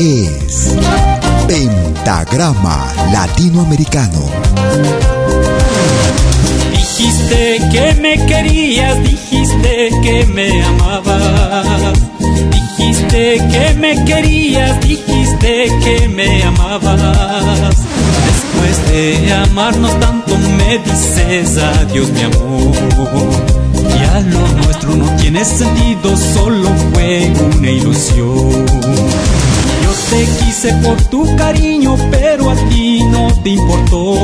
Es Pentagrama Latinoamericano. Dijiste que me querías, dijiste que me amabas. Dijiste que me querías, dijiste que me amabas. Después de amarnos tanto me dices adiós mi amor. Ya lo nuestro no tiene sentido, solo fue una ilusión. Te quise por tu cariño, pero a ti no te importó.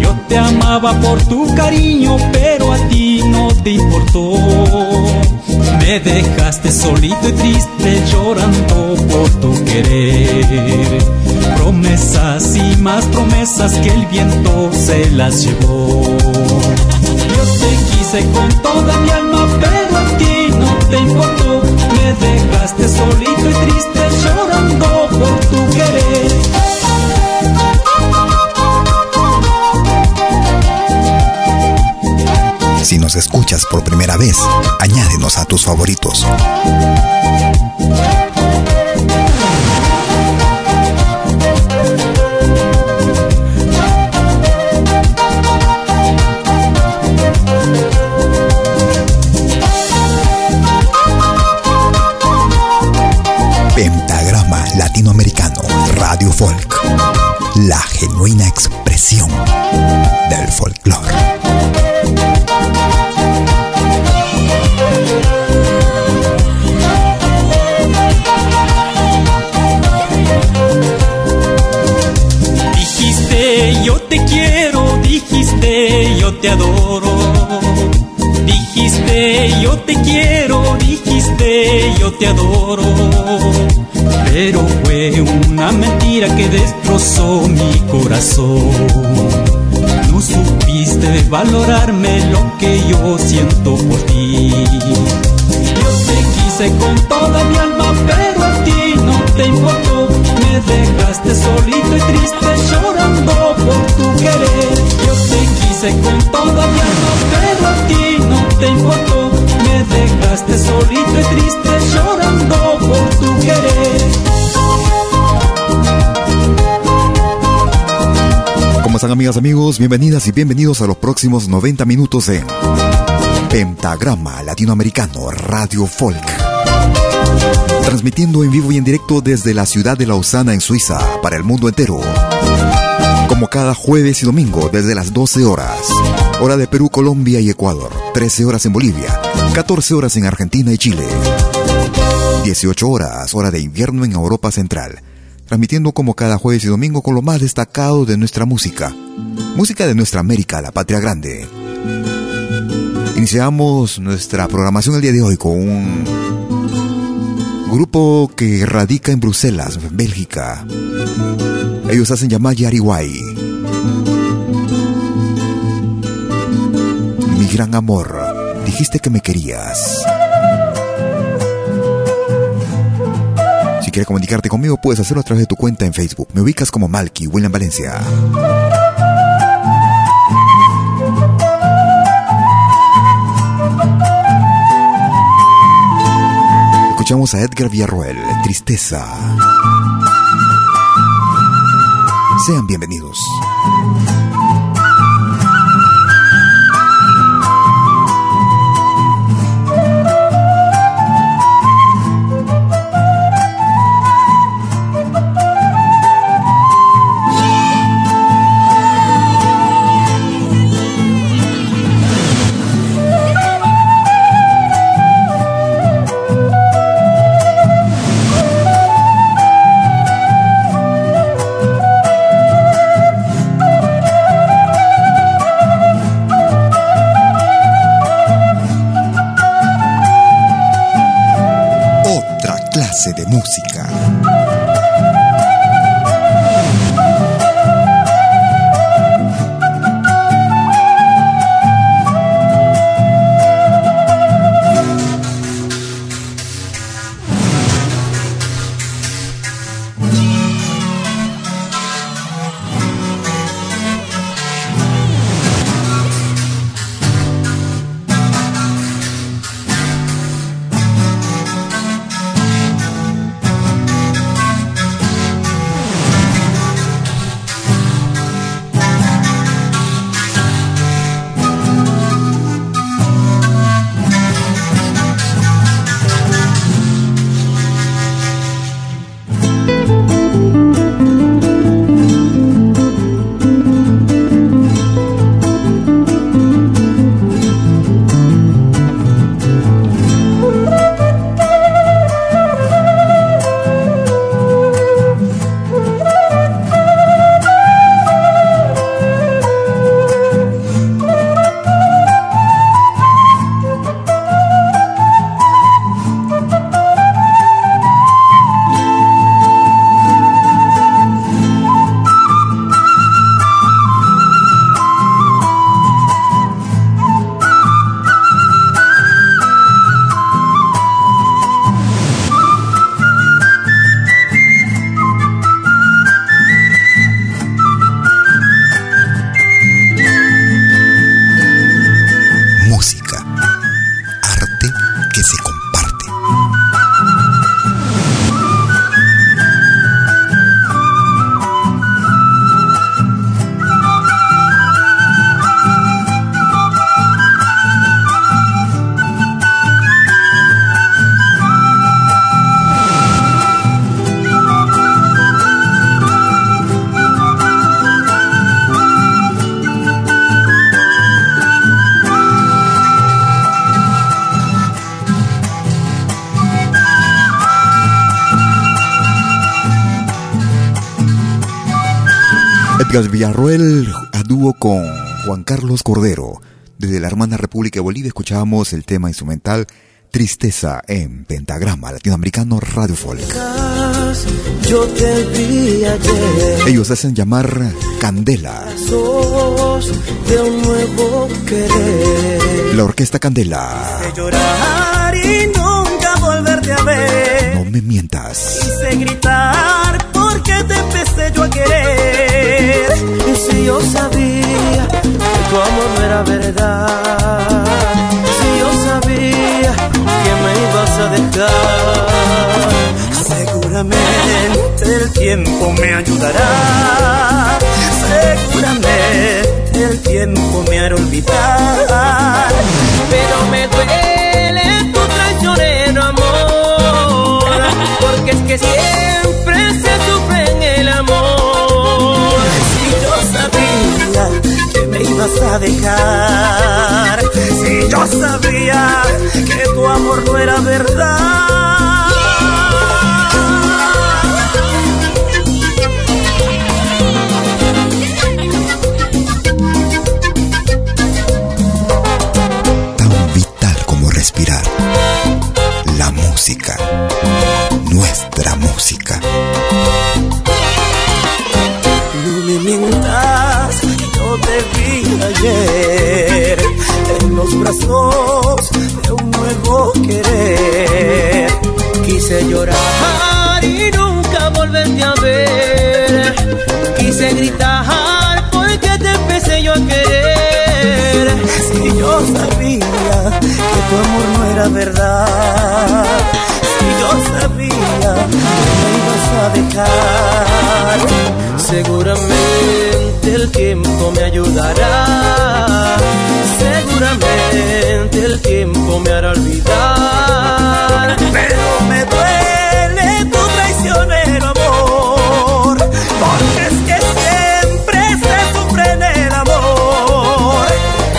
Yo te amaba por tu cariño, pero a ti no te importó. Me dejaste solito y triste llorando por tu querer. Promesas y más promesas que el viento se las llevó. Yo te quise con toda mi alma, pero a ti no te importó. Me dejaste solito y triste llorando por tu querer. Si nos escuchas por primera vez, añádenos a tus favoritos. La genuina expresión destrozó mi corazón. No supiste valorarme lo que yo siento por ti. Yo te quise con toda mi alma, pero a ti no te importó. Me dejaste solito y triste llorando por tu querer. Yo te quise con toda mi alma, pero a ti no te importó. Me dejaste solito y triste llorando por tu querer. ¿Cómo están amigas, amigos? Bienvenidas y bienvenidos a los próximos 90 minutos de Pentagrama Latinoamericano Radio Folk. Transmitiendo en vivo y en directo desde la ciudad de Lausana en Suiza para el mundo entero. Como cada jueves y domingo desde las 12 horas. Hora de Perú, Colombia y Ecuador. 13 horas en Bolivia. 14 horas en Argentina y Chile. 18 horas, hora de invierno en Europa Central. Transmitiendo como cada jueves y domingo con lo más destacado de nuestra música. Música de nuestra América, la patria grande. Iniciamos nuestra programación el día de hoy con un grupo que radica en Bruselas, Bélgica. Ellos hacen llamar Yariguay. Mi gran amor, dijiste que me querías. Quieres comunicarte conmigo, puedes hacerlo a través de tu cuenta en Facebook. Me ubicas como Malky, William Valencia. Escuchamos a Edgar Villarroel, Tristeza. Sean bienvenidos. De música. Villarroel a dúo con Juan Carlos Cordero. Desde la hermana República de Bolivia escuchábamos el tema instrumental Tristeza en Pentagrama Latinoamericano Radio Folk. Ellos hacen llamar Candela. La orquesta Candela. No me mientas. gritar porque te empecé yo a querer. Y si yo sabía que tu amor no era verdad, si yo sabía que me ibas a dejar, seguramente el tiempo me ayudará. Seguramente el tiempo me hará olvidar, pero que siempre se sufre en el amor. Si yo sabía que me ibas a dejar, si yo sabía que tu amor no era verdad. Tan vital como respirar, la música. Nuestra música. No me mientas, yo te vi ayer en los brazos de un nuevo querer. Quise llorar y nunca volverte a ver. Quise gritar porque te empecé yo a querer. Si yo sabía que tu amor no era verdad. Yo sabía que me ibas a dejar. Seguramente el tiempo me ayudará. Seguramente el tiempo me hará olvidar. Pero me duele tu traicionero amor. Porque es que siempre se sufre en el amor.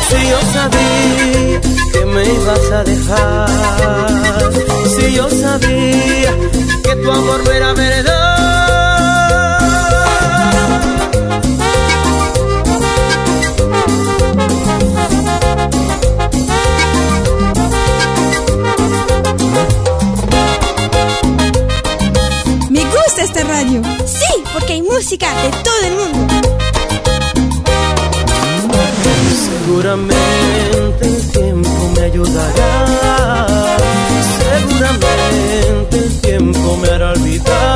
Si yo sabía que me ibas a dejar. Yo sabía que tu amor no era verdad. Me gusta esta radio. Sí, porque hay música de todo el mundo. Seguramente el tiempo me ayudará. Olvidar.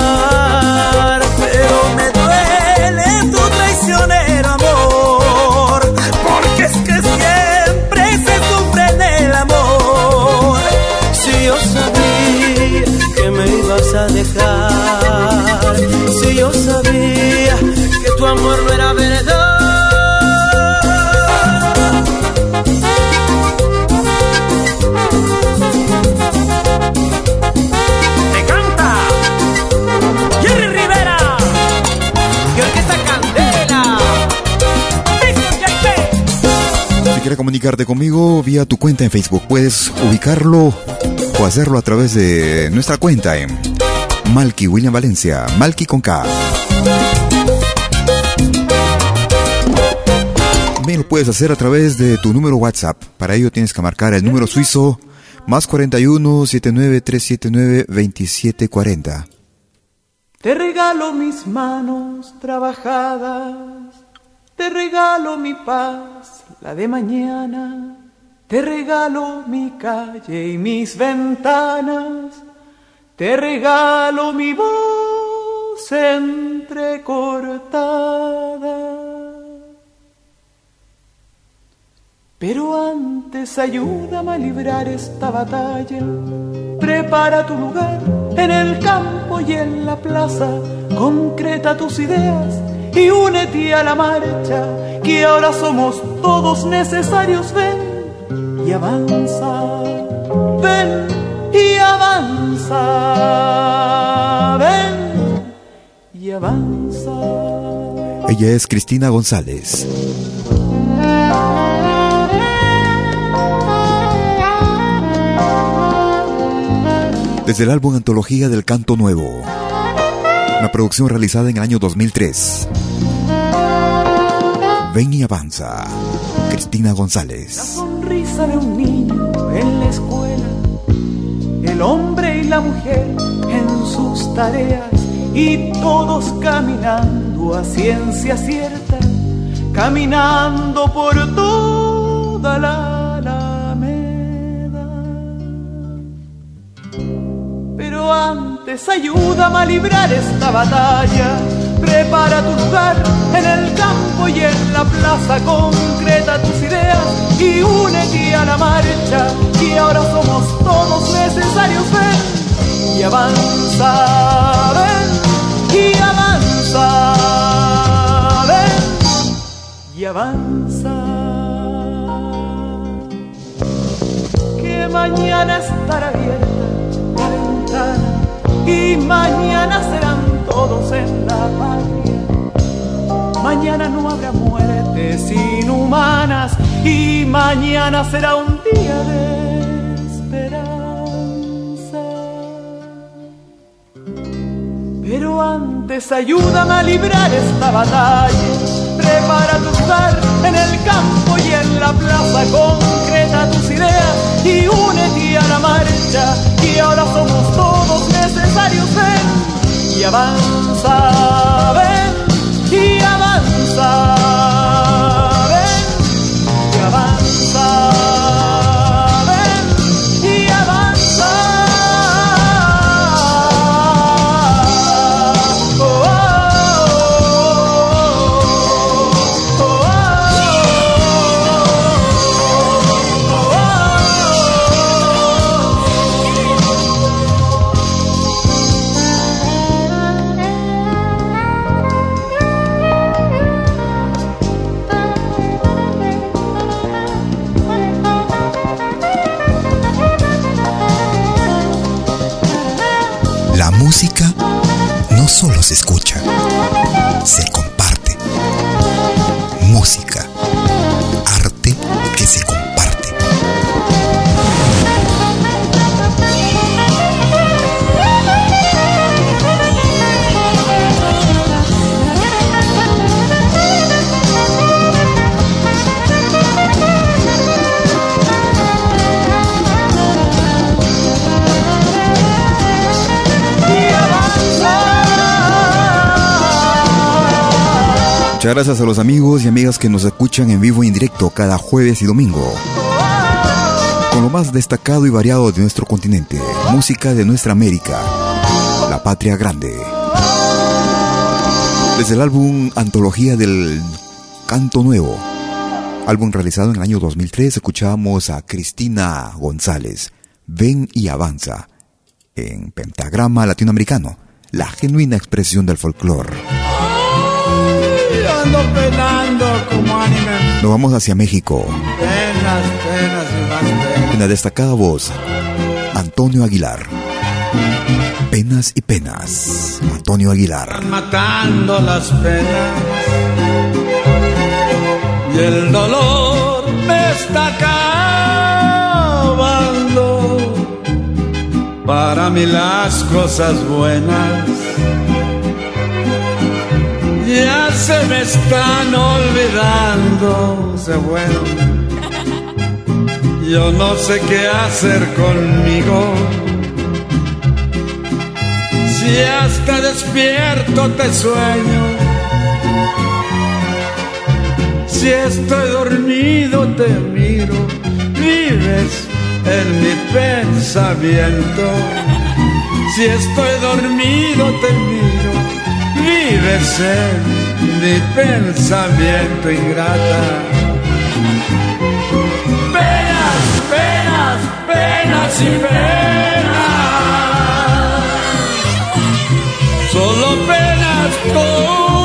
Comunicarte conmigo vía tu cuenta en Facebook, puedes ubicarlo o hacerlo a través de nuestra cuenta en Malky William Valencia, Malky con K. También lo puedes hacer a través de tu número WhatsApp. Para ello tienes que marcar el número suizo más 41 79 379 2740. Te regalo mis manos trabajadas, te regalo mi paz, la de mañana, te regalo mi calle y mis ventanas, te regalo mi voz entrecortada. Pero antes ayúdame a librar esta batalla. Prepara tu lugar en el campo y en la plaza. Concreta tus ideas y únete a la marcha. Que ahora somos todos necesarios. Ven y avanza. Ven y avanza. Ven y avanza. Ella es Cristina González. Desde el álbum Antología del Canto Nuevo. Una producción realizada en el año 2003. Ven y avanza. Cristina La González. sonrisa de un niño en la escuela, el hombre y la mujer en sus tareas y todos caminando a ciencia cierta, caminando por toda ayúdame a librar esta batalla. Prepara tu lugar en el campo y en la plaza. Concreta tus ideas y únete a la marcha. Y ahora somos todos necesarios. Ven y avanza, ven y avanza, ven y avanza. Que mañana estará abierta y mañana serán todos en la patria. Mañana no habrá muertes inhumanas y mañana será un día de esperanza. Pero antes ayúdame a librar esta batalla. Prepara tu lugar en el campo y en la plaza. Concreta tus ideas y únete a la marcha. Y ahora somos todos necesarios. Ven y avanza, ven y avanza. Se escucha, se comparte. Música, Muchas gracias a los amigos y amigas que nos escuchan en vivo y en directo cada jueves y domingo. Con lo más destacado y variado de nuestro continente, música de nuestra América, la patria grande. Desde el álbum Antología del Canto Nuevo, álbum realizado en el año 2003, escuchamos a Cristina González, Ven y Avanza, en pentagrama latinoamericano, la genuina expresión del folclore penando como Nos vamos hacia México. Penas, penas y más penas. Una destacada voz, Antonio Aguilar. Penas y penas, Antonio Aguilar. matando las penas y el dolor me está acabando. Para mí las cosas buenas ya se me están olvidando, se fueron. Yo no sé qué hacer conmigo. Si hasta despierto te sueño, si estoy dormido te miro, vives en mi pensamiento. Si estoy dormido te miro en mi pensamiento ingrata. Penas, penas, penas y penas. Solo penas tú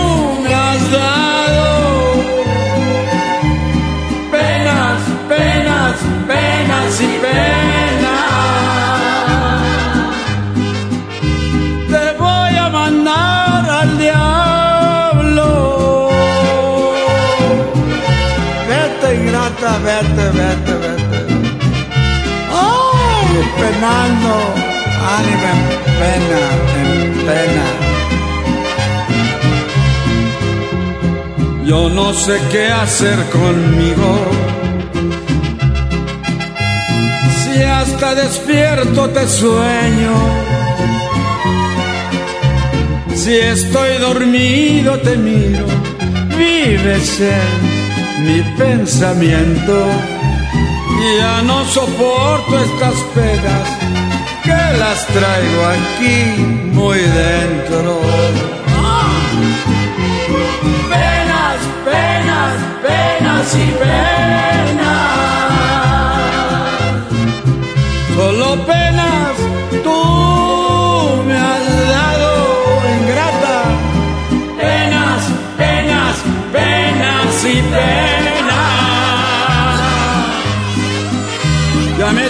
Penando, ánima en pena, en pena. Yo no sé qué hacer conmigo. Si hasta despierto te sueño. Si estoy dormido te miro, vives en mi pensamiento. Ya no soporto estas penas que las traigo aquí muy dentro. Penas, penas, penas y penas. Solo penas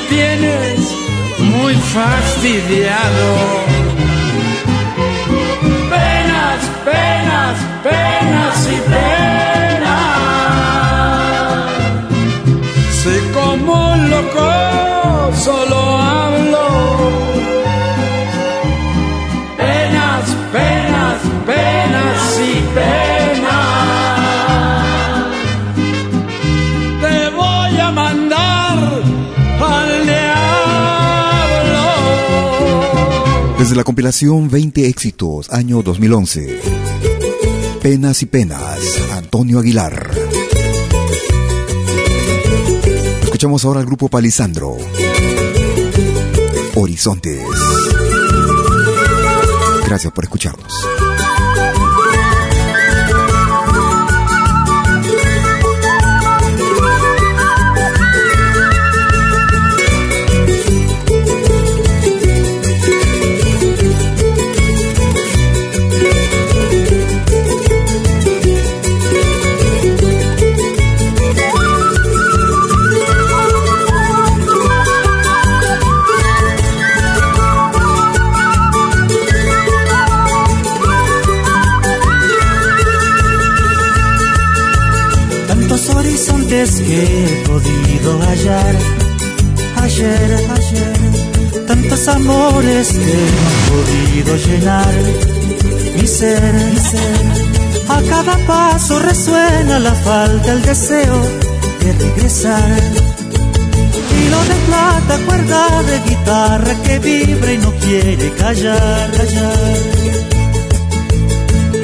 tienes muy fastidiado. Desde la compilación 20 éxitos, año 2011. Penas y penas, Antonio Aguilar. Escuchamos ahora al grupo Palisandro. Horizontes. Gracias por escucharnos. Que he podido hallar. Ayer, ayer, tantos amores que no he podido llenar. Mi ser, mi ser, a cada paso resuena la falta, el deseo de regresar. Hilo de plata, cuerda de guitarra que vibra y no quiere callar, callar.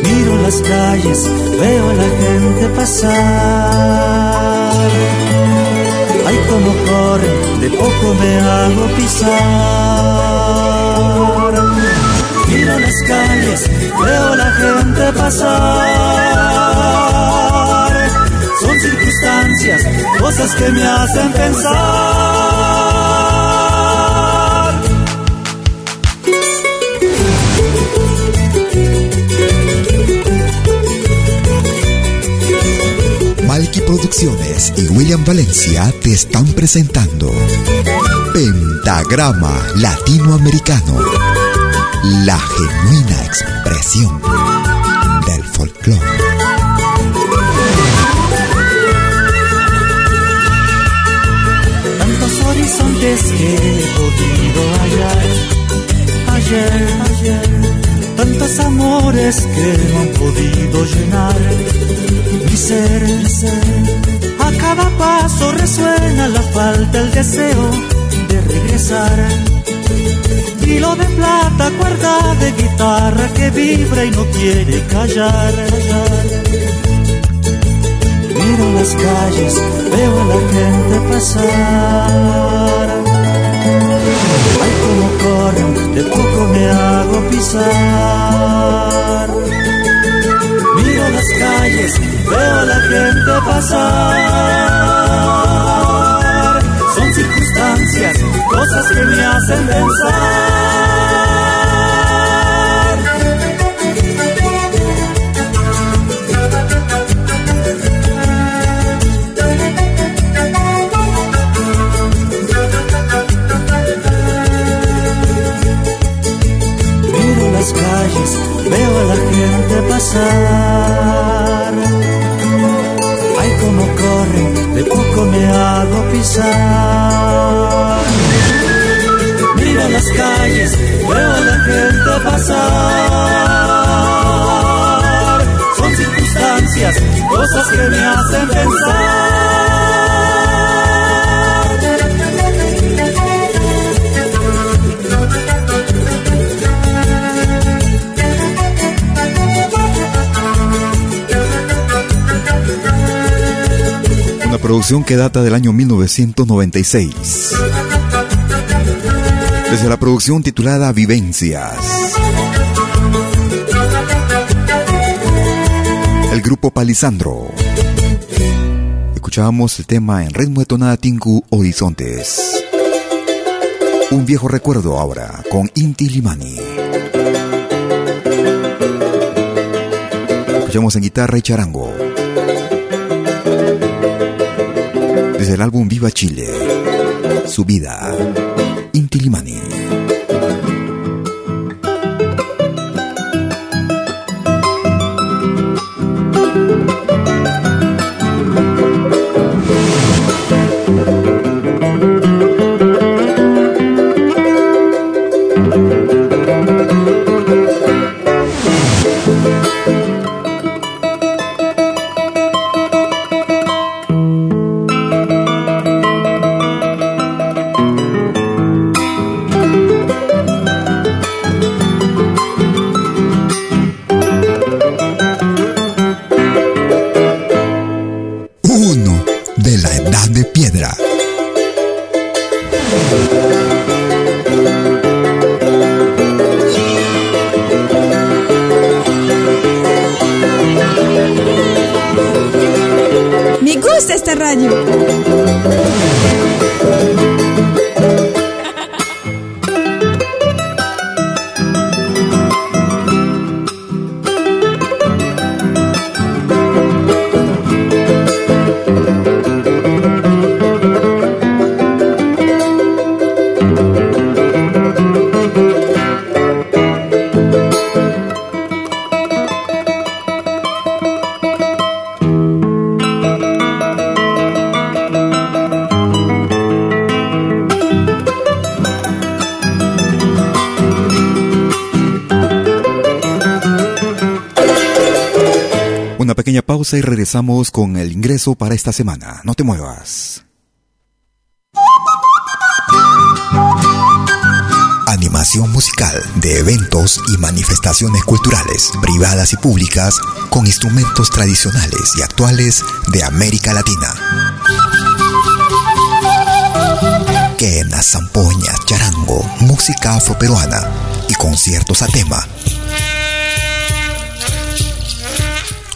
Miro las calles, veo a la gente pasar. Ay, como corre, de poco me hago pisar. Miro las calles, veo la gente pasar. Son circunstancias, cosas que me hacen pensar. Producciones y William Valencia te están presentando Pentagrama Latinoamericano, la genuina expresión del folclore. tantos horizontes que he podido hallar. Ayer, ayer, tantos amores que no han podido llenar. Mi ser, mi ser, a cada paso resuena la falta, el deseo de regresar. Hilo de plata, cuerda de guitarra que vibra y no quiere callar. Miro las calles, veo a la gente pasar. Ay, como corren, de poco me hago pisar. Calles, veo a la gente pasar. Son circunstancias, cosas que me hacen pensar. Miro las calles, veo a la gente pasar. Me hago pisar. Miro las calles, veo a la gente pasar. Son circunstancias, cosas que me hacen pensar. Producción que data del año 1996. Desde la producción titulada Vivencias. El grupo Palisandro. Escuchábamos el tema en ritmo de tonada Tinku Horizontes. Un viejo recuerdo ahora con Inti Limani. Escuchamos en guitarra y charango. desde el álbum Viva Chile, su vida, Intilimani. Y regresamos con el ingreso para esta semana. No te muevas. Animación musical de eventos y manifestaciones culturales, privadas y públicas, con instrumentos tradicionales y actuales de América Latina. Quena, zampoña, charango, música afroperuana y conciertos a tema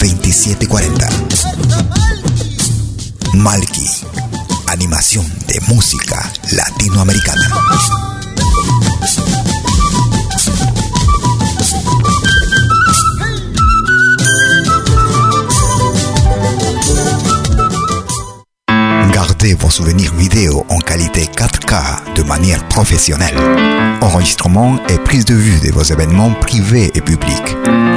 2740. Malky, animación de música latinoamericana. Gardez vos souvenirs vidéo en qualité 4K de manière professionnelle. Enregistrement et prise de vue de vos événements privés et publics.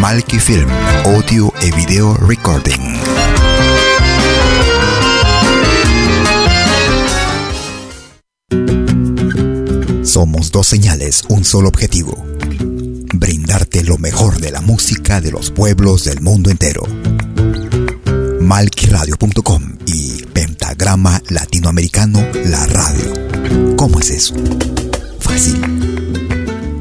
Malki Film, audio et vidéo recording. Somos dos señales, un solo objetivo. Brindarte lo mejor de la música de los pueblos del mundo entero. Malkiradio.com y Pentagrama Latinoamericano La Radio. ¿Cómo es eso? Fácil.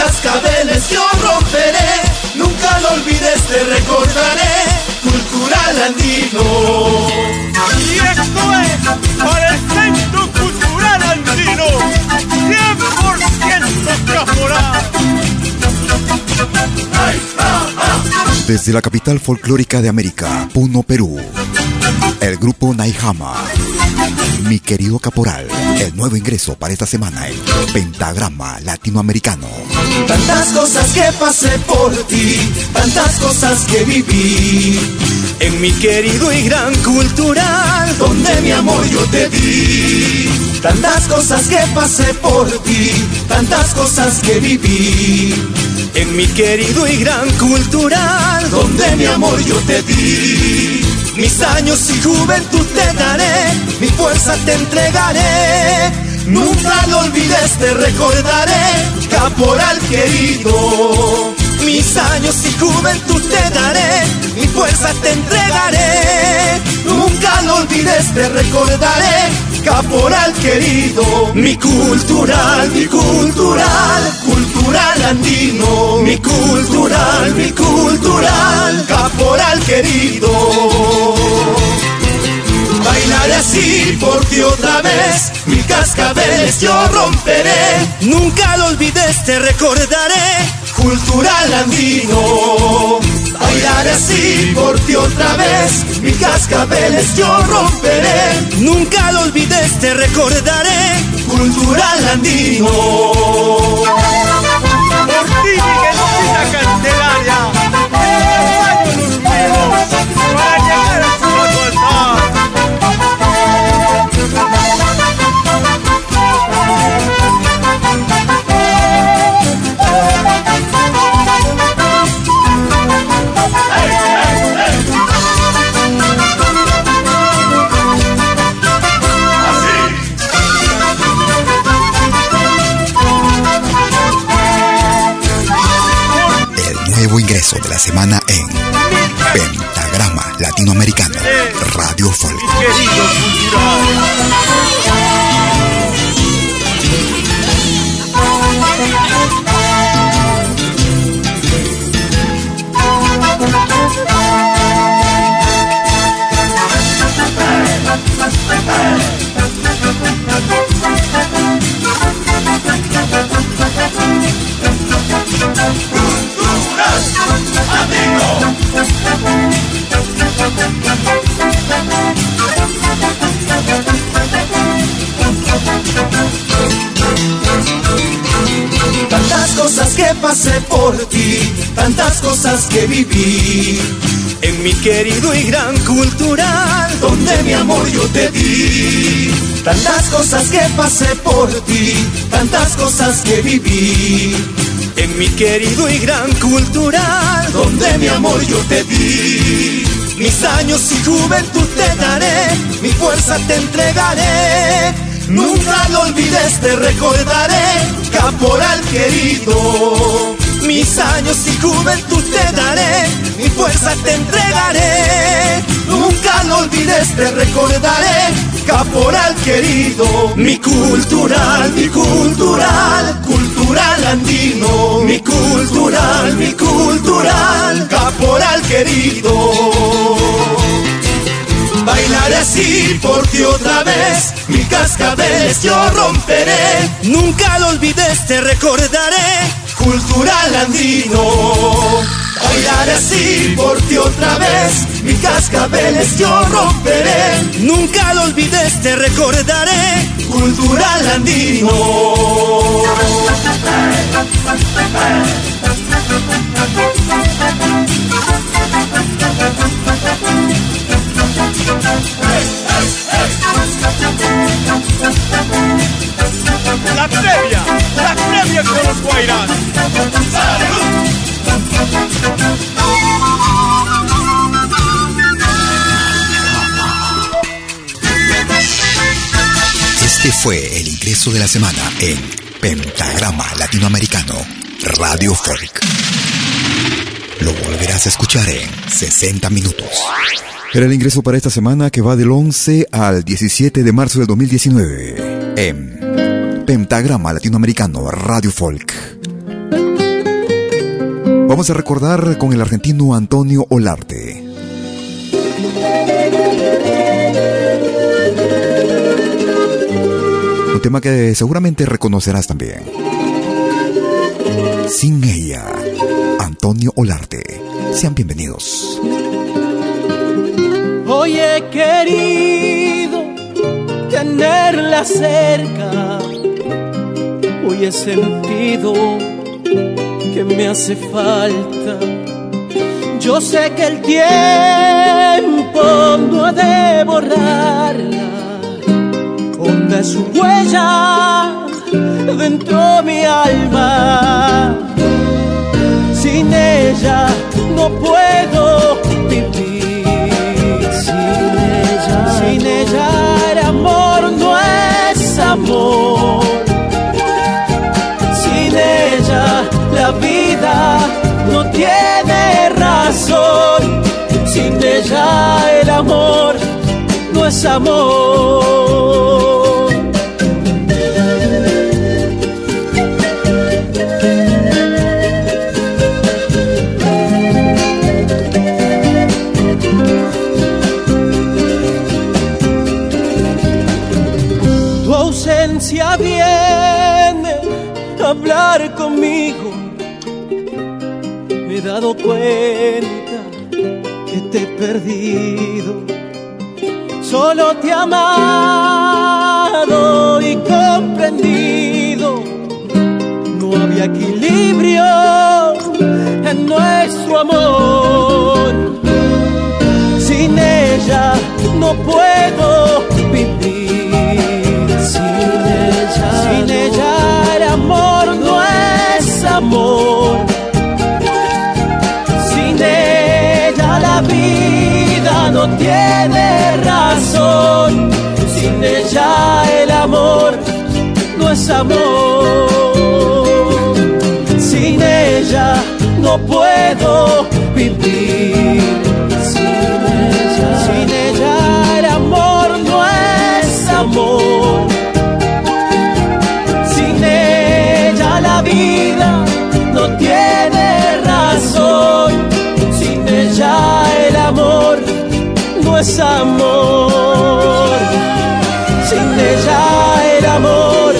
Cascabeles yo romperé, nunca lo olvides, te recordaré, cultural andino. Y esto es para el Centro Cultural Andino, 100% caporal. Desde la capital folclórica de América, Puno, Perú, el grupo Naihama. Mi querido caporal, el nuevo ingreso para esta semana en Pentagrama Latinoamericano. Tantas cosas que pasé por ti, tantas cosas que viví. En mi querido y gran cultural, donde mi amor yo te di. Tantas cosas que pasé por ti, tantas cosas que viví. En mi querido y gran cultural, donde mi amor yo te di. Mis años y juventud te daré, mi fuerza te entregaré. Nunca lo olvides, te recordaré, caporal querido. Mis años y juventud te daré, mi fuerza te entregaré. Nunca lo olvides, te recordaré, caporal querido. Mi cultural, mi cultural, cultural andino. Mi cultural, mi cultural, caporal querido. Bailaré así por ti otra vez, mil cascabeles yo romperé. Nunca lo olvides, te recordaré, cultural andino. Bailaré así por ti otra vez, mil cascabeles yo romperé. Nunca lo olvides, te recordaré, cultural andino. Por ti, Miguelcita Candelaria, el fuimos para llegar a su altar. Nuevo ingreso de la semana en Pentagrama Latinoamericano Radio Folk. Pasé por ti, tantas cosas que viví. En mi querido y gran cultural, donde mi amor yo te di. Tantas cosas que pasé por ti, tantas cosas que viví. En mi querido y gran cultural, donde mi amor yo te di. Mis años y juventud te daré, mi fuerza te entregaré. Nunca lo olvides, te recordaré, caporal querido. Mis años y juventud te daré, mi fuerza te entregaré. olvides, te recordaré, caporal querido. Mi cultural, mi cultural, cultural andino. Mi cultural, mi cultural, caporal querido. Bailaré así porque otra vez mi cascabeles yo romperé. Nunca lo olvides, te recordaré. Cultural andino. Bailaré así por ti otra vez, mi cascabeles yo romperé. Nunca lo olvides, te recordaré. Cultural andino. La previa, la previa con los. Este fue el ingreso de la semana en Pentagrama Latinoamericano Radio Folk. Lo volverás a escuchar en 60 minutos. Era el ingreso para esta semana que va del 11 al 17 de marzo del 2019 en Pentagrama Latinoamericano Radio Folk. Vamos a recordar con el argentino Antonio Olarte. Un tema que seguramente reconocerás también. Sin ella, Antonio Olarte. Sean bienvenidos. Hoy he querido tenerla cerca. Hoy he sentido que me hace falta. Yo sé que el tiempo no ha de borrarla. Honda su huella dentro mi alma. Sin ella no puedo vivir. Sin ella, sin ella el amor no es amor. Sin ella la vida no tiene razón. Sin ella el amor no es amor. Conmigo. Me he dado cuenta que te he perdido. Solo te he amado y comprendido. No había equilibrio en nuestro amor. Sin ella no puedo no tiene razón. Sin ella el amor no es amor. Sin ella no puedo vivir. Es amor. Sin ella el amor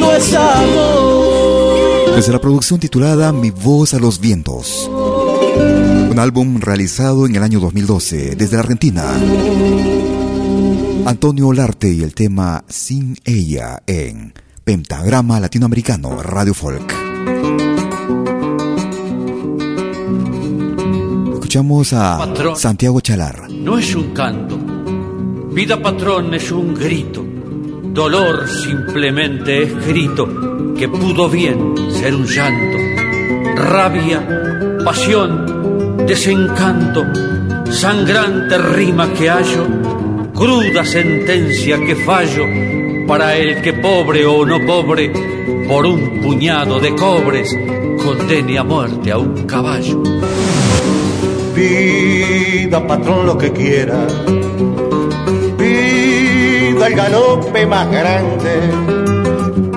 no es amor. Desde la producción titulada Mi voz a los vientos. Un álbum realizado en el año 2012 desde la Argentina. Antonio Olarte y el tema Sin ella en Pentagrama Latinoamericano Radio Folk. Escuchamos a Patrón. Santiago Chalar. No es un canto. Vida patrón es un grito. Dolor simplemente es grito que pudo bien ser un llanto. Rabia, pasión, desencanto, sangrante rima que hallo, cruda sentencia que fallo para el que pobre o no pobre, por un puñado de cobres, condene a muerte a un caballo. Vida, patrón, lo que quiera. pida el galope más grande,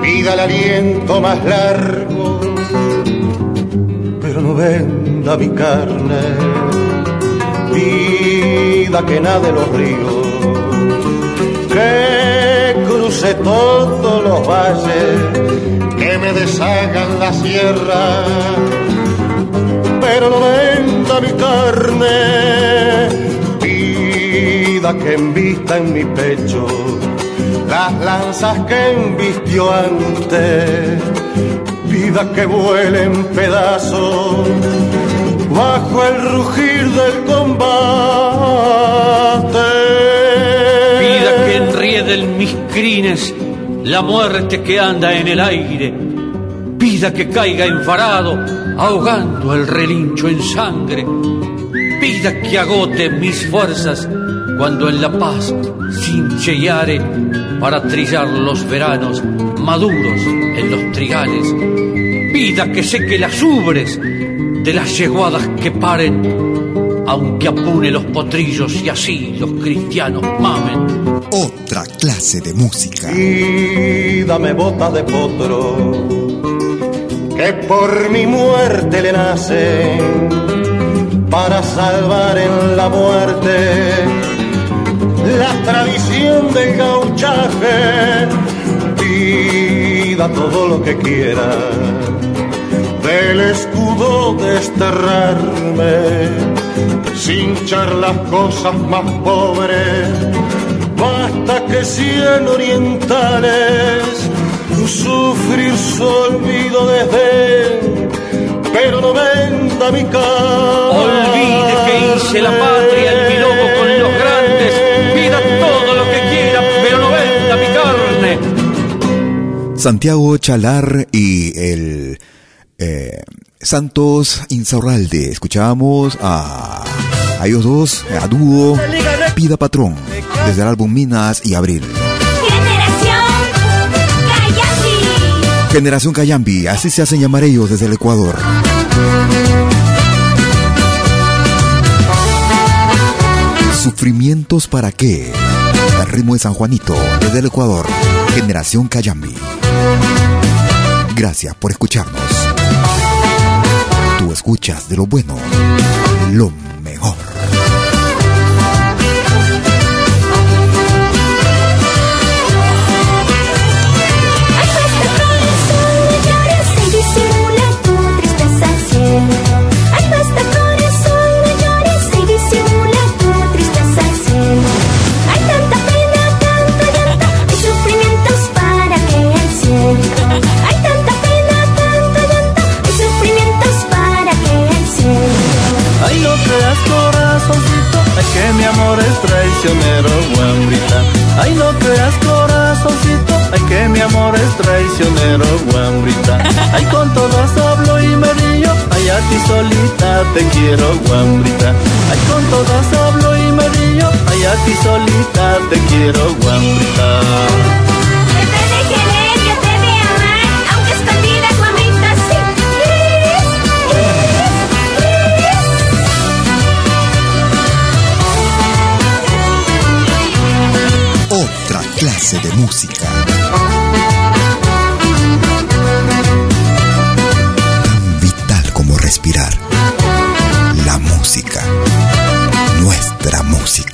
pida el aliento más largo, pero no venda mi carne, pida que nade los ríos, que cruce todos los valles, que me deshagan la sierra, pero no venda mi carne. Que envista en mi pecho, las lanzas que embistió antes, vida que vuele en pedazos bajo el rugir del combate. Vida que enrieden mis crines la muerte que anda en el aire, vida que caiga enfarado ahogando el relincho en sangre, vida que agote mis fuerzas cuando en la paz sin cheyare para trillar los veranos maduros en los trigales, vida que seque las ubres de las yeguadas que paren, aunque apune los potrillos y así los cristianos mamen. Otra clase de música. Y dame bota de potro, que por mi muerte le nacen, para salvar en la muerte la tradición del gauchaje, pida todo lo que quiera, del escudo desterrarme, sin echar las cosas más pobres, basta que cien orientales sufrir su olvido desde pero no venda mi cara. Olvide que hice la patria en mi lobo con los grandes Santiago Chalar y el eh, Santos Insaurralde. Escuchábamos a, a, ellos dos, a dúo Pida Patrón, desde el álbum Minas y Abril. Generación Cayambi, así se hacen llamar ellos desde el Ecuador. Sufrimientos para qué? El ritmo de San Juanito, desde el Ecuador. Generación Cayambi. Gracias por escucharnos. Tú escuchas de lo bueno, lo mejor. Es traicionero, guambrita. Ay, no creas corazoncito, ay que mi amor es traicionero, guambrita. Ay, con todas hablo y me río, ay a ti solita te quiero, guambrita. Ay, con todas hablo y me río, ay a ti solita te quiero, guambrita. De música. Tan vital como respirar. La música. Nuestra música.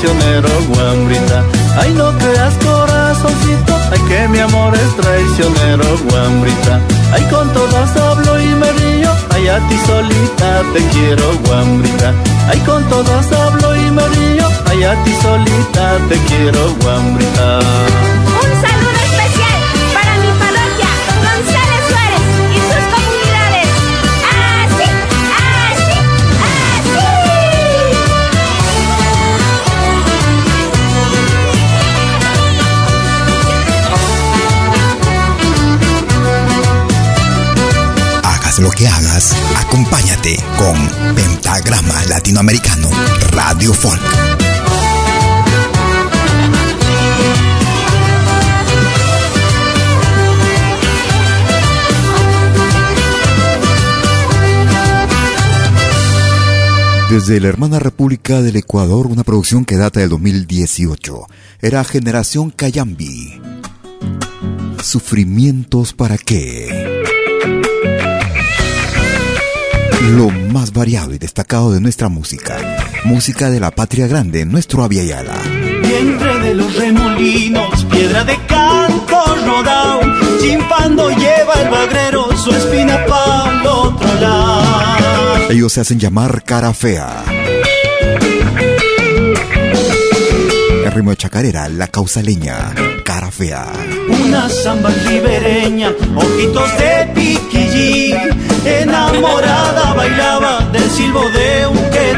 Traicionero, guambrita. Ay, no creas corazoncito, ay que mi amor es traicionero, guambrita. Ay, con todas hablo y me río, ay a ti solita te quiero, guambrita. Ay, con todas hablo y me río, ay a ti solita te quiero, guambrita. Lo que hagas, acompáñate con Pentagrama Latinoamericano Radio Folk. Desde la hermana República del Ecuador, una producción que data del 2018. Era Generación Cayambi. Sufrimientos para qué. Lo más variado y destacado de nuestra música. Música de la patria grande, nuestro Aviala. Vientre de los remolinos, piedra de canto rodado, chimpando lleva el bagrero su espina para el otro lado. Ellos se hacen llamar cara fea. El ritmo de chacarera, la causaleña, cara fea. Una samba ribereña, ojitos de piquillí, enamorada bailaba del silbo de un que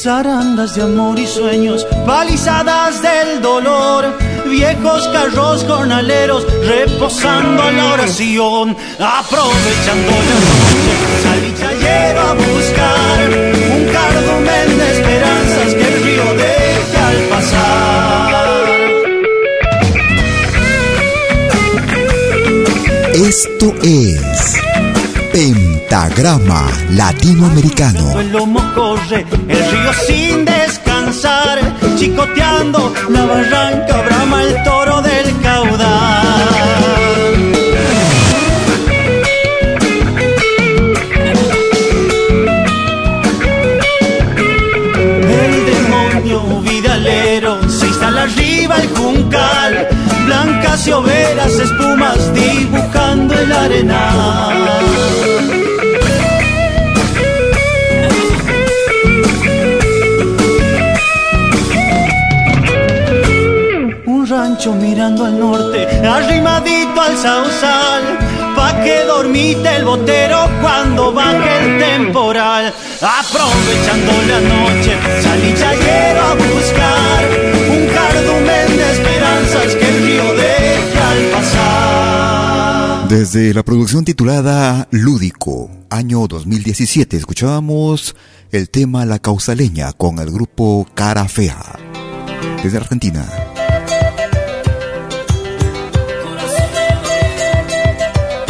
zarandas de amor y sueños, palizadas del dolor, viejos carros jornaleros reposando en la oración, aprovechando la noche, salí chayero a buscar un cardumen de esperanzas que el río deja al pasar. Esto es Pentagrama Latinoamericano. El lomo corre, el río sin chicoteando la barranca, brama el toro del caudal. El demonio vidalero se instala arriba el juncal, blancas y overas espumas dibujando el arenal. Mirando al norte, arrimadito al sausal, pa' que dormite el botero cuando baje el temporal. Aprovechando la noche, salí chayero a buscar un cardumen de esperanzas que el río deja al pasar. Desde la producción titulada Lúdico, año 2017, escuchábamos el tema La Causaleña con el grupo Cara Fea. Desde Argentina.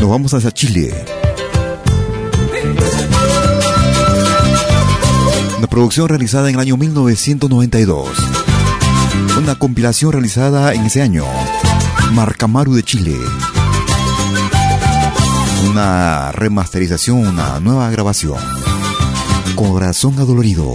Nos vamos hacia Chile. Una producción realizada en el año 1992. Una compilación realizada en ese año. Marcamaru de Chile. Una remasterización, una nueva grabación. Corazón adolorido.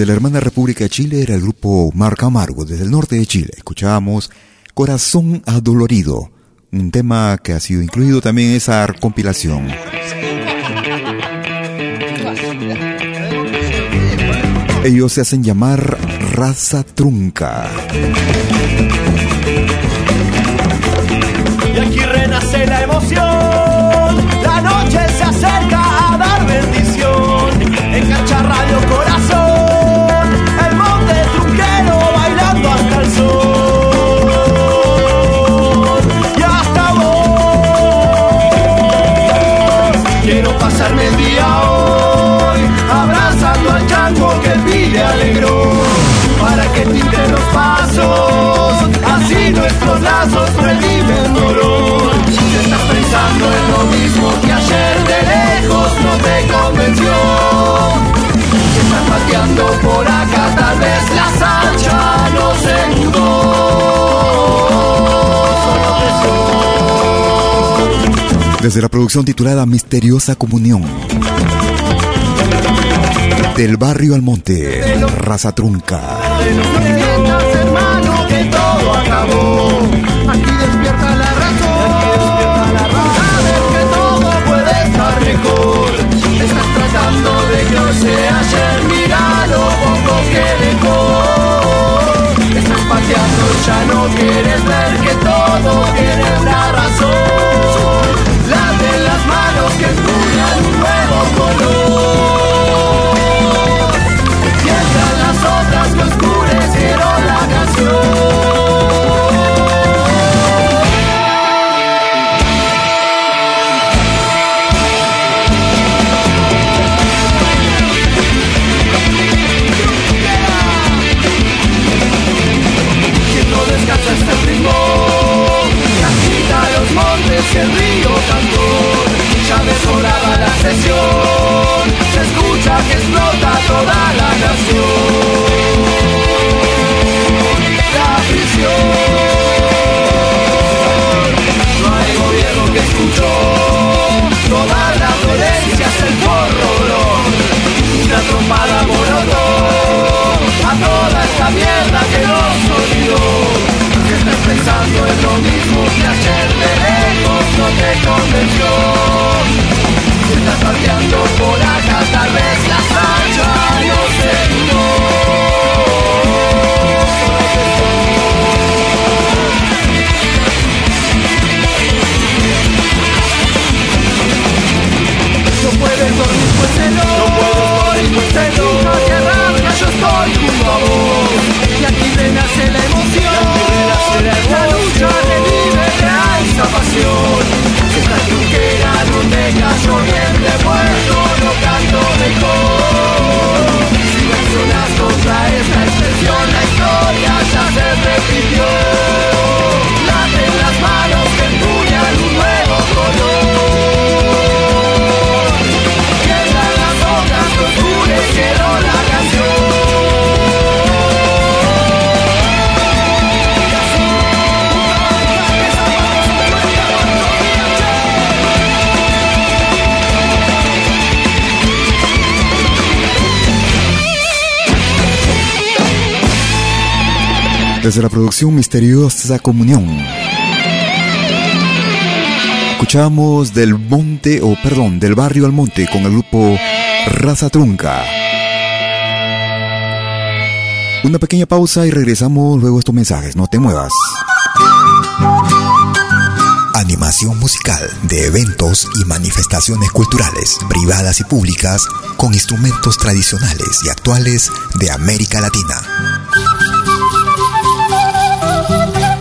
Desde la hermana República de Chile era el grupo Marca Amargo. Desde el norte de Chile escuchábamos Corazón Adolorido, un tema que ha sido incluido también en esa compilación. Ellos se hacen llamar Raza Trunca. Y aquí renace la emoción, la noche estás pateando por acá tal vez la sancha no se mudó. Desde la producción titulada Misteriosa Comunión del barrio al monte, raza trunca. hermano, que todo acabó. No quieres ver que todo sesión, se escucha que explota toda la nación. Desde la producción Misteriosa Comunión. Escuchamos del monte, o perdón, del barrio al monte con el grupo Raza Trunca. Una pequeña pausa y regresamos luego a estos mensajes. No te muevas. Animación musical de eventos y manifestaciones culturales, privadas y públicas, con instrumentos tradicionales y actuales de América Latina.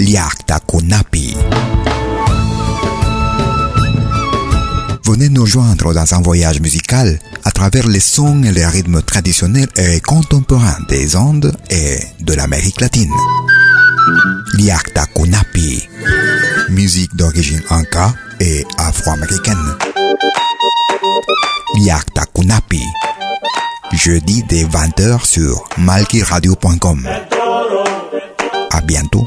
Liakta Kunapi. Venez nous joindre dans un voyage musical à travers les sons et les rythmes traditionnels et contemporains des Andes et de l'Amérique latine. Liakta Kunapi. Musique d'origine inca et afro-américaine. Liakta Kunapi. Jeudi dès 20h sur malkiradio.com. À bientôt.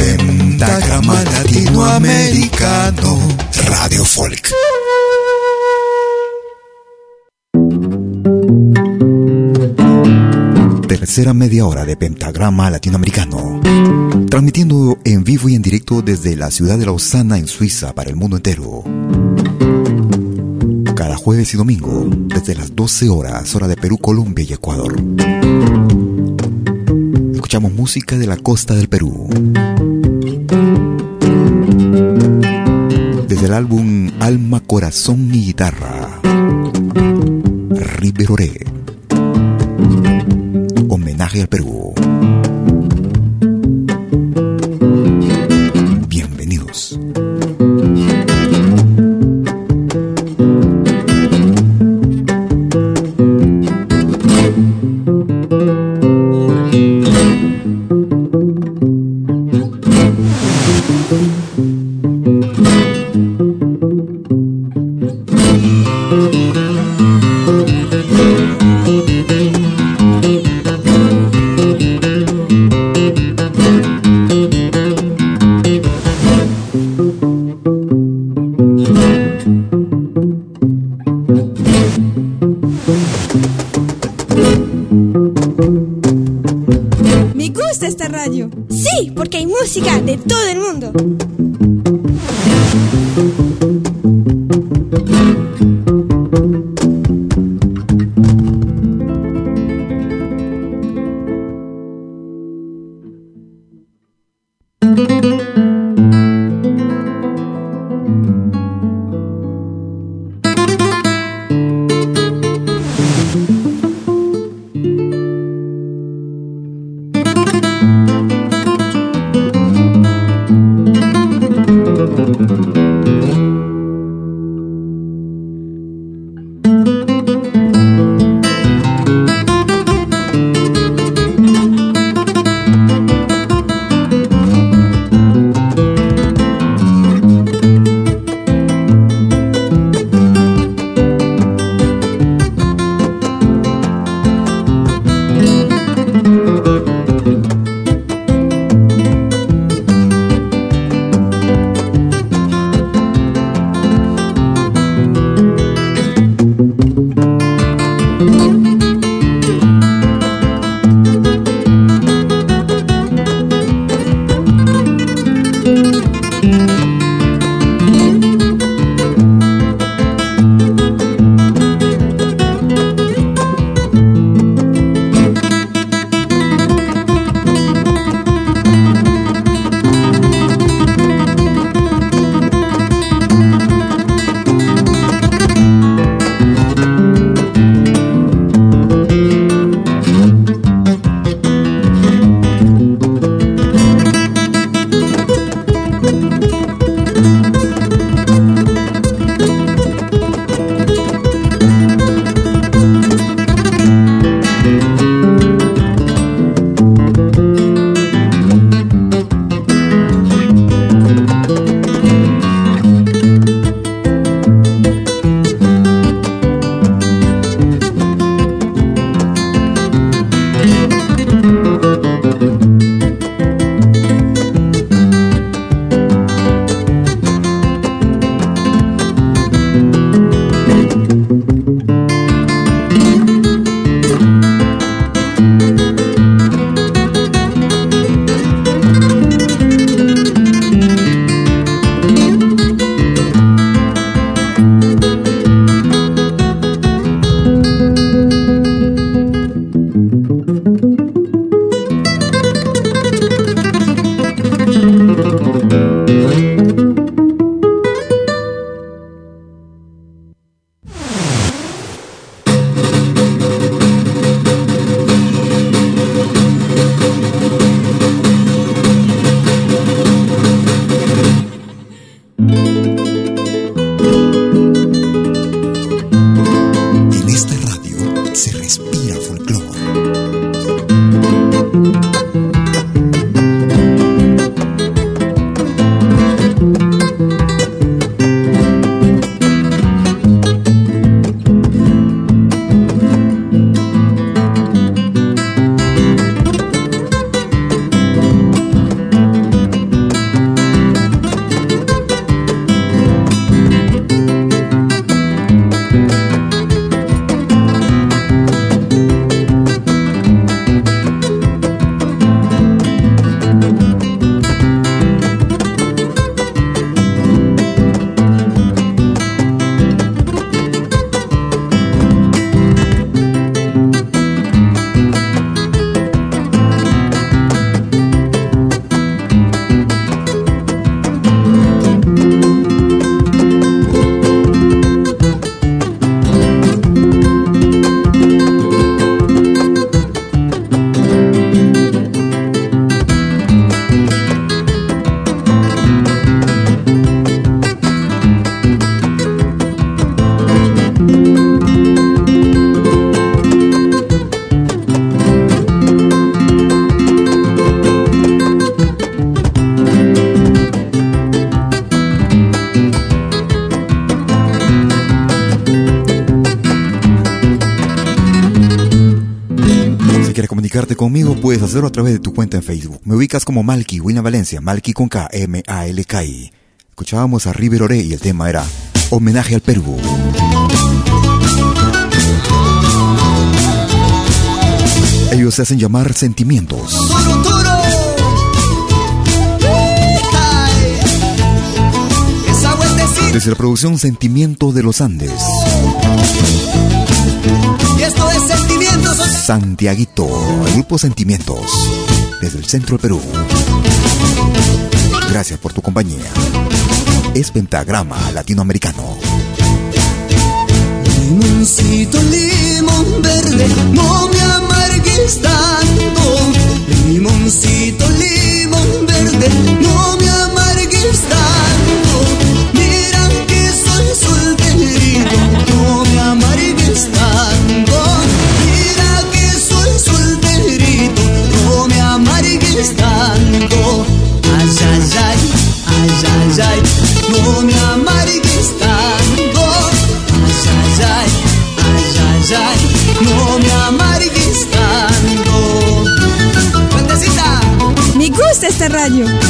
Pentagrama Latinoamericano Radio Folk. Tercera media hora de Pentagrama Latinoamericano. Transmitiendo en vivo y en directo desde la ciudad de Lausana en Suiza para el mundo entero. Cada jueves y domingo, desde las 12 horas, hora de Perú, Colombia y Ecuador. Escuchamos música de la costa del Perú. Desde el álbum Alma, Corazón y Guitarra. Riveroré. Homenaje al Perú. A través de tu cuenta en Facebook. Me ubicas como Malky, William Valencia, Malky con K, M-A-L-K-I. Escuchábamos a River Ore y el tema era Homenaje al Perú. Ellos se hacen llamar sentimientos. Desde la producción Sentimientos de los Andes. Y esto es Sentimientos. Santiaguito, grupo Sentimientos, desde el centro del Perú. Gracias por tu compañía. Es Pentagrama Latinoamericano. Limoncito, limón verde, no me amargues tanto. Limoncito, limón verde Radio.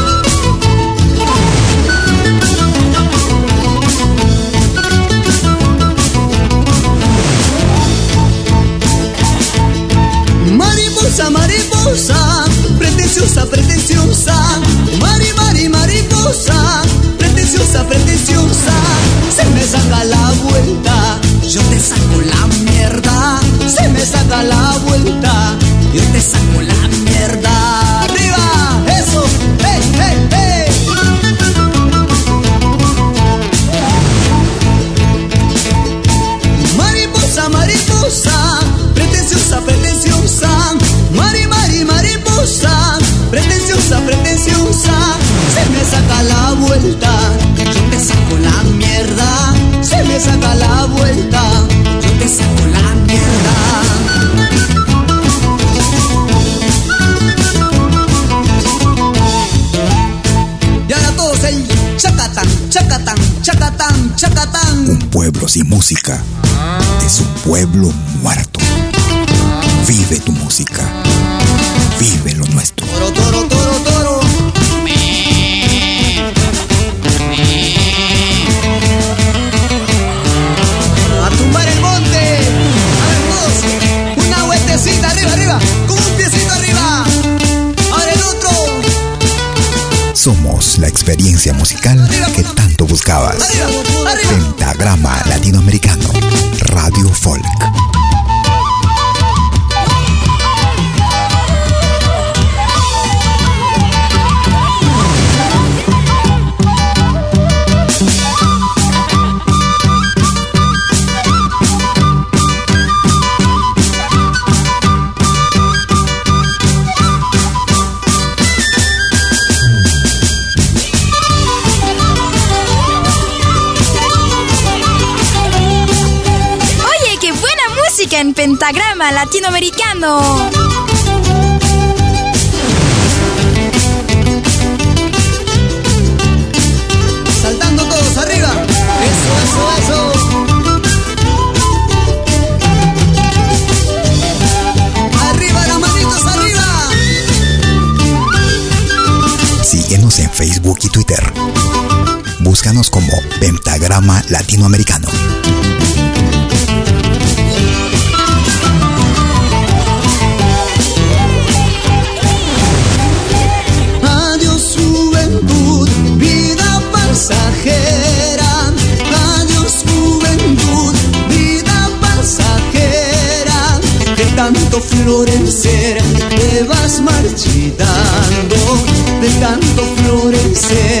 en Pentagrama Latinoamericano. Saltando todos arriba. Eso, eso, eso. Síguenos en Facebook y Twitter. Búscanos como Pentagrama Latinoamericano. Tanto florecer te vas marchitando, de tanto florecer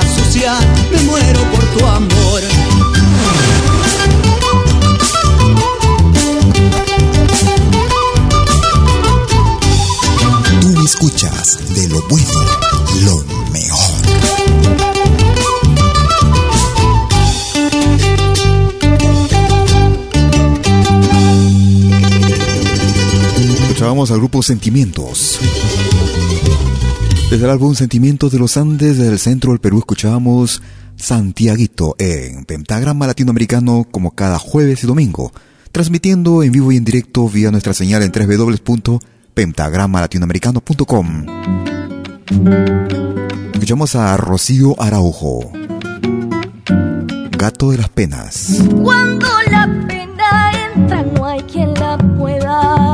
Sentimientos. Desde el álbum Sentimientos de los Andes del centro del Perú escuchábamos Santiaguito en Pentagrama Latinoamericano como cada jueves y domingo, transmitiendo en vivo y en directo vía nuestra señal en www.pentagramalatinoamericano.com. Escuchamos a Rocío Araujo, Gato de las Penas. Cuando la pena entra no hay quien la pueda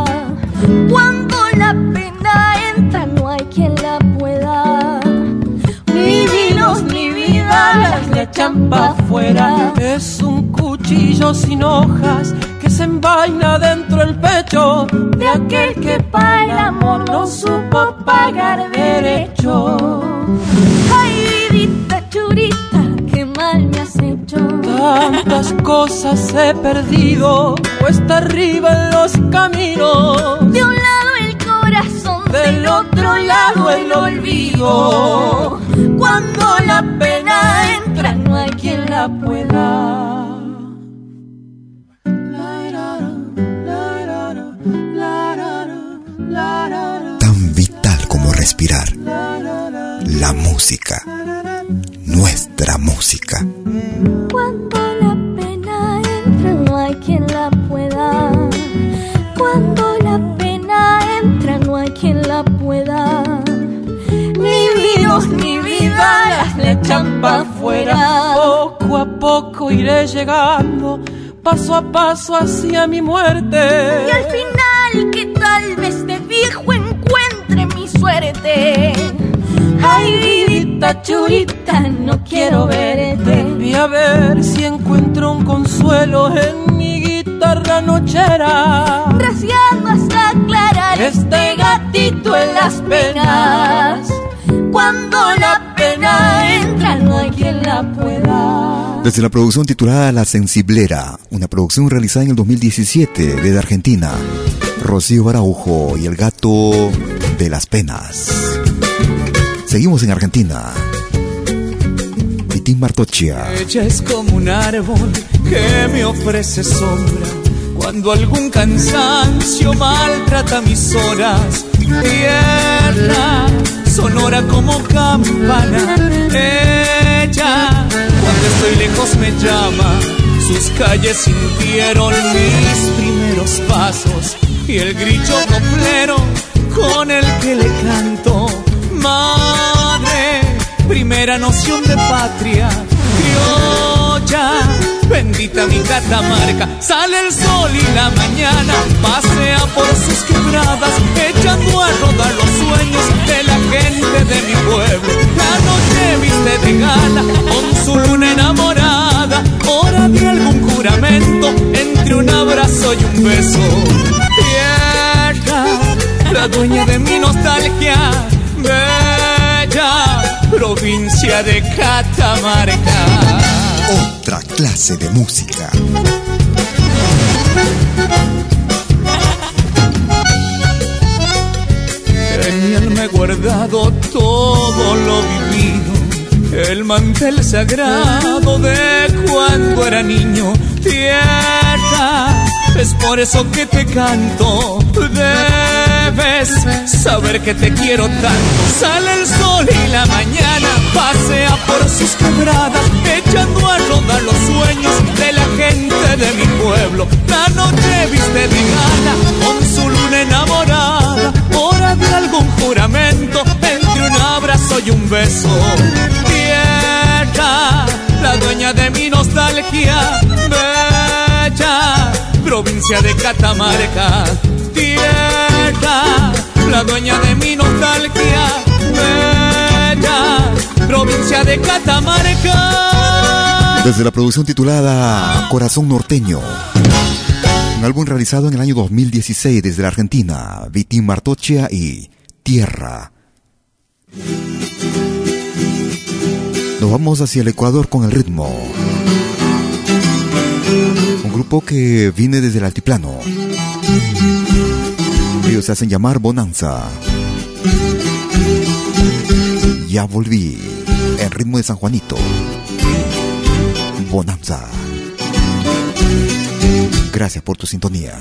vidas le echan pa' afuera. Es un cuchillo sin hojas que se envaina dentro el pecho de aquel que para el amor no supo pagar derecho. Ay, vidita churita, qué mal me has hecho. Tantas cosas he perdido, cuesta arriba en los caminos. De un lado del otro lado el olvido. Cuando la pena entra, no hay quien la pueda. Tan vital como respirar. La música nuestra música. Cuando la pena entra no hay quien la pueda. Cuando para afuera. Poco a poco iré llegando, paso a paso hacia mi muerte. Y al final que tal vez de viejo encuentre mi suerte. Ay, vidita churita, no quiero verte. Voy a ver si encuentro un consuelo en mi guitarra nochera. Rociando hasta aclarar este gatito en las penas. Cuando la pena entra, no hay quien la pueda. Desde la producción titulada La Sensiblera, una producción realizada en el 2017 desde Argentina. Rocío Baraujo y el gato de las penas. Seguimos en Argentina. Vitín Martochia. Ella es como un árbol que me ofrece sombra cuando algún cansancio maltrata mis horas. Tierra sonora como campana. Ella, cuando estoy lejos, me llama. Sus calles sintieron mis primeros pasos y el grillo coplero con el que le canto. Madre, primera noción de patria, criolla, bendita mi Catamarca. Sale el sol y la mañana pasea por sus quebradas, echando a rodar los sueños de la gente de mi pueblo. La noche viste de gala con su luna enamorada, hora de algún juramento entre un abrazo y un beso. Tierra, la dueña de mi nostalgia, bella provincia de Catamarca. Otra clase de música. En mi alma he guardado todo lo vivido, el mantel sagrado de cuando era niño. Tierra, es por eso que te canto. Debes saber que te quiero tanto. Sale el sol y la mañana pasea por sus quebradas, echando a rodar los sueños de la gente de mi pueblo. La noche viste de gala con su luna enamorada, hora de algún juramento entre un abrazo y un beso. Tierra, la dueña de mi nostalgia, bella provincia de Catamarca. Tierra, la dueña de mi nostalgia, bella provincia de Catamarca. Desde la producción titulada Corazón Norteño. Un álbum realizado en el año 2016 desde la Argentina, Vitín Martochia y Tierra. Nos vamos hacia el Ecuador con el ritmo. Un grupo que viene desde el altiplano. Ellos se hacen llamar Bonanza. Ya volví, en ritmo de San Juanito. Bonanza. Gracias por tu sintonía.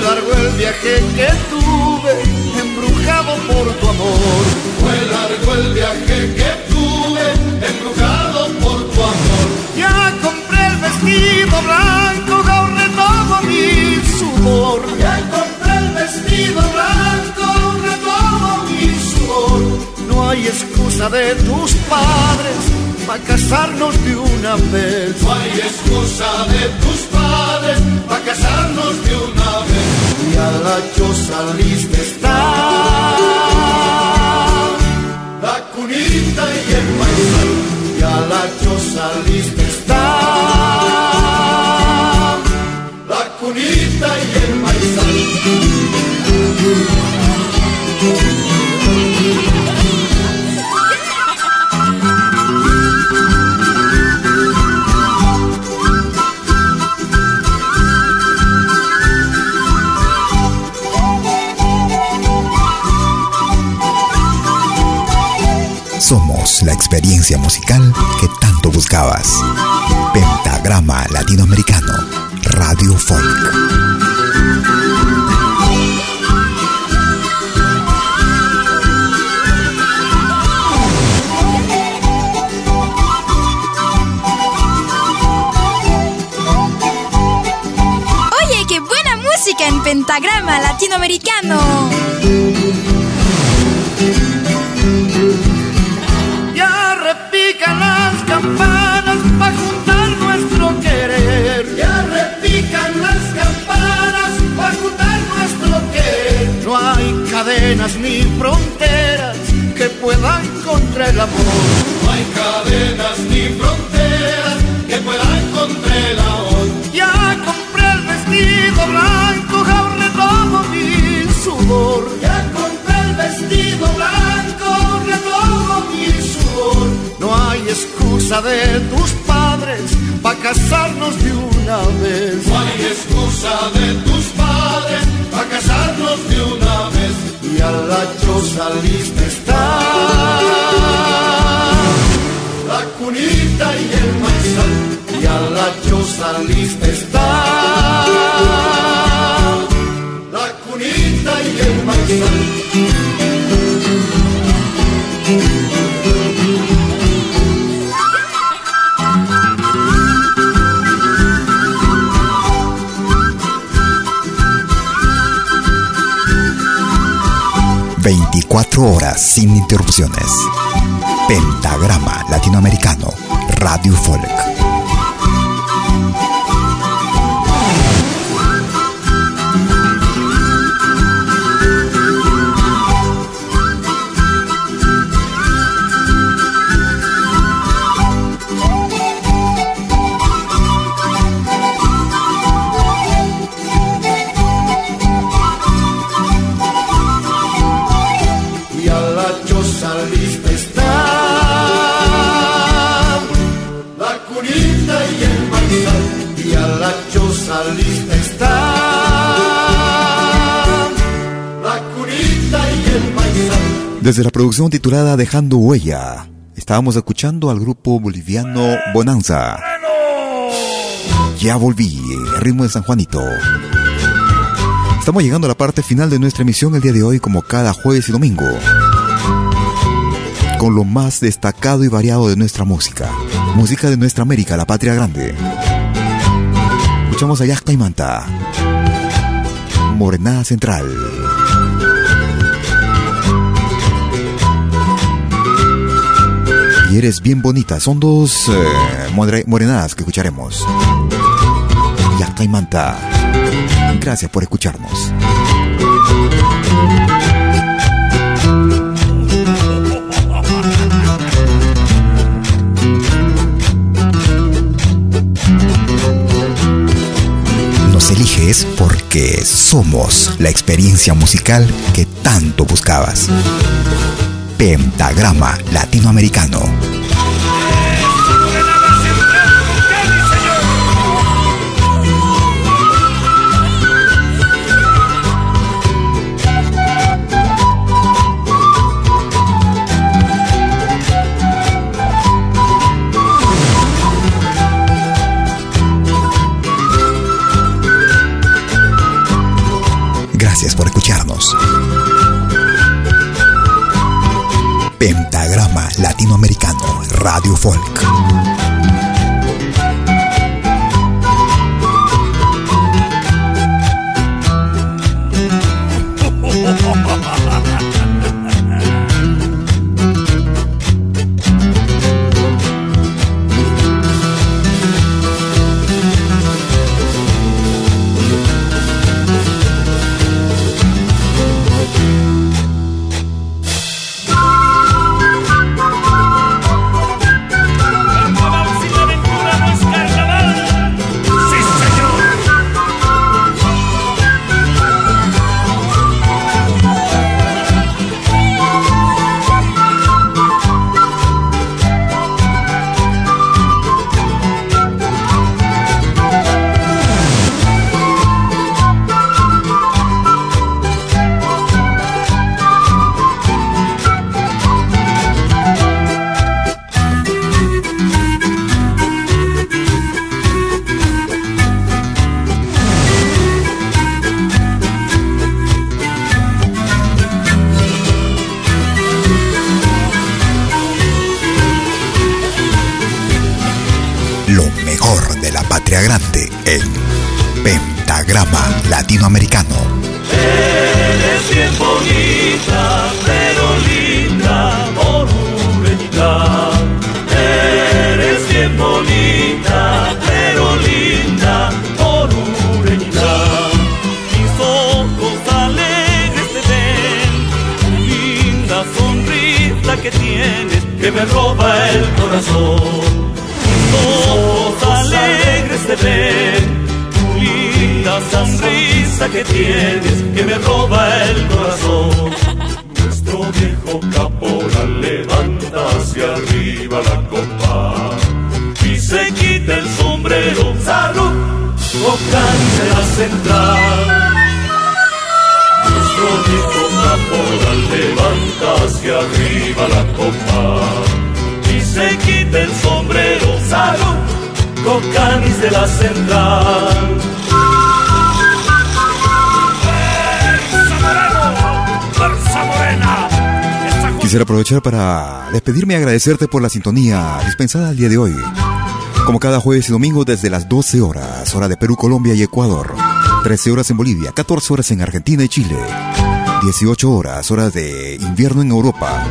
Fue largo el viaje que tuve, embrujado por tu amor. Fue largo el viaje que tuve, embrujado por tu amor. Ya compré el vestido blanco, ahorré todo mi sudor. Ya compré el vestido blanco, ahorré todo mi sudor. No hay excusa de tus padres para casarnos de una vez. No hay excusa de tus padres para casarnos de una vez. Y a la choza lista está la cunita y el maizal. Y a la choza lista está la cunita y el maizal. La experiencia musical que tanto buscabas. Pentagrama Latinoamericano, Radio Folk. Oye, qué buena música en pentagrama latinoamericano. Cadenas ni fronteras que puedan contra el amor. No hay cadenas ni fronteras que puedan contra el amor. Ya compré el vestido blanco, ahorré todo mi sudor. Ya compré el vestido blanco todo mi sudor. No hay excusa de tus padres para casarnos de una vez. No hay excusa de tus padres para casarnos de una vez. Y a la choza lista está la cunita y el maizal. Y a la choza lista está la cunita y el maizal. 24 horas sin interrupciones. Pentagrama Latinoamericano, Radio Folk. Desde la producción titulada Dejando Huella, estábamos escuchando al grupo boliviano Bonanza. Ya volví, el ritmo de San Juanito. Estamos llegando a la parte final de nuestra emisión el día de hoy, como cada jueves y domingo, con lo más destacado y variado de nuestra música, música de nuestra América, la patria grande escuchamos a Yasca y Manta. Morenada Central. Y eres bien bonita. Son dos eh, morenadas que escucharemos. Y Manta. Gracias por escucharnos. eliges porque somos la experiencia musical que tanto buscabas. Pentagrama Latinoamericano Latinoamericano despedirme y agradecerte por la sintonía dispensada al día de hoy. Como cada jueves y domingo desde las 12 horas, hora de Perú, Colombia y Ecuador. 13 horas en Bolivia, 14 horas en Argentina y Chile. 18 horas, hora de invierno en Europa.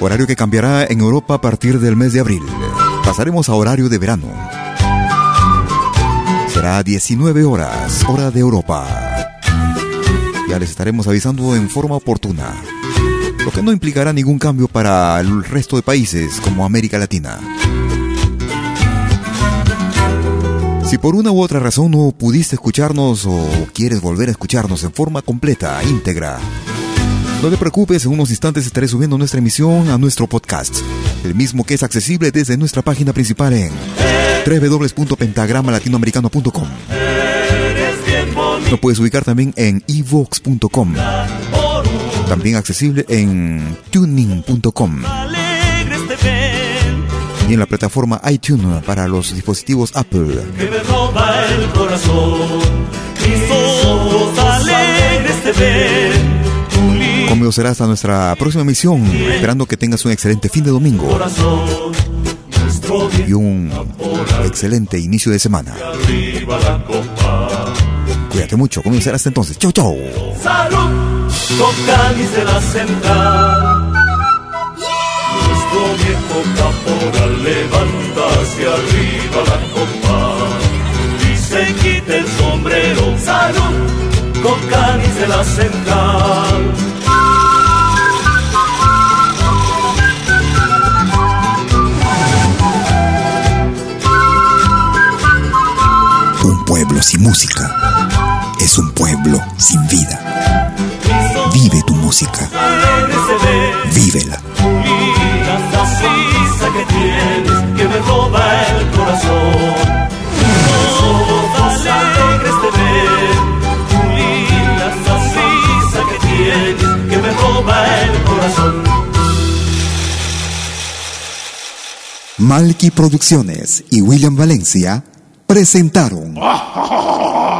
Horario que cambiará en Europa a partir del mes de abril. Pasaremos a horario de verano. Será 19 horas, hora de Europa. Ya les estaremos avisando en forma oportuna lo que no implicará ningún cambio para el resto de países como América Latina. Si por una u otra razón no pudiste escucharnos o quieres volver a escucharnos en forma completa, íntegra, no te preocupes, en unos instantes estaré subiendo nuestra emisión a nuestro podcast, el mismo que es accesible desde nuestra página principal en www.pentagramalatinoamericano.com. Lo puedes ubicar también en evox.com también accesible en tuning.com y en la plataforma iTunes para los dispositivos Apple. Conmigo será hasta nuestra próxima emisión, esperando que tengas un excelente fin de domingo y un excelente inicio de semana. Cuídate mucho, será hasta entonces. Chau, chau con cáliz de la central. Nuestro viejo caporal levanta hacia arriba la copa y se quita el sombrero. Salud con cáliz de la central. Un pueblo sin música es un pueblo sin vida. Vive tu música. Vívela. Que tienes que me roba el corazón. Ojos alegres de ver. La sonrisa que tienes que me roba el corazón. Malky Producciones y William Valencia presentaron